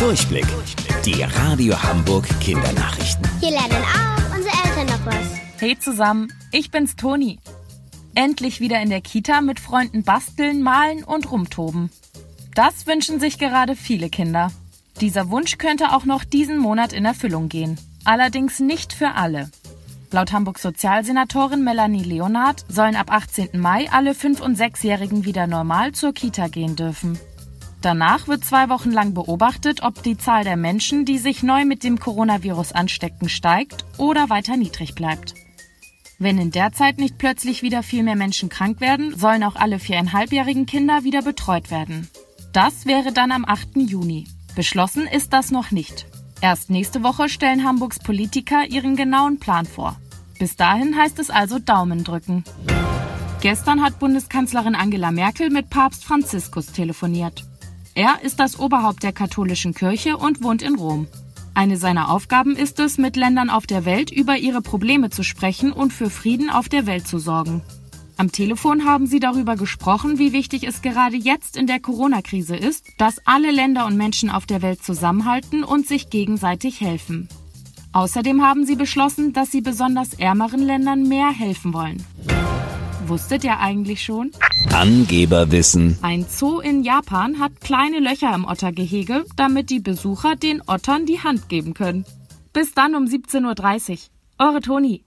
Durchblick. Die Radio Hamburg Kindernachrichten. Hier lernen auch unsere Eltern noch was. Hey zusammen, ich bin's Toni. Endlich wieder in der Kita mit Freunden basteln, malen und rumtoben. Das wünschen sich gerade viele Kinder. Dieser Wunsch könnte auch noch diesen Monat in Erfüllung gehen. Allerdings nicht für alle. Laut Hamburgs Sozialsenatorin Melanie Leonard sollen ab 18. Mai alle 5- und 6-Jährigen wieder normal zur Kita gehen dürfen. Danach wird zwei Wochen lang beobachtet, ob die Zahl der Menschen, die sich neu mit dem Coronavirus anstecken, steigt oder weiter niedrig bleibt. Wenn in der Zeit nicht plötzlich wieder viel mehr Menschen krank werden, sollen auch alle viereinhalbjährigen Kinder wieder betreut werden. Das wäre dann am 8. Juni. Beschlossen ist das noch nicht. Erst nächste Woche stellen Hamburgs Politiker ihren genauen Plan vor. Bis dahin heißt es also Daumen drücken. Gestern hat Bundeskanzlerin Angela Merkel mit Papst Franziskus telefoniert. Er ist das Oberhaupt der katholischen Kirche und wohnt in Rom. Eine seiner Aufgaben ist es, mit Ländern auf der Welt über ihre Probleme zu sprechen und für Frieden auf der Welt zu sorgen. Am Telefon haben sie darüber gesprochen, wie wichtig es gerade jetzt in der Corona-Krise ist, dass alle Länder und Menschen auf der Welt zusammenhalten und sich gegenseitig helfen. Außerdem haben sie beschlossen, dass sie besonders ärmeren Ländern mehr helfen wollen. Wusstet ihr eigentlich schon? Angeberwissen. Ein Zoo in Japan hat kleine Löcher im Ottergehege, damit die Besucher den Ottern die Hand geben können. Bis dann um 17.30 Uhr. Eure Toni.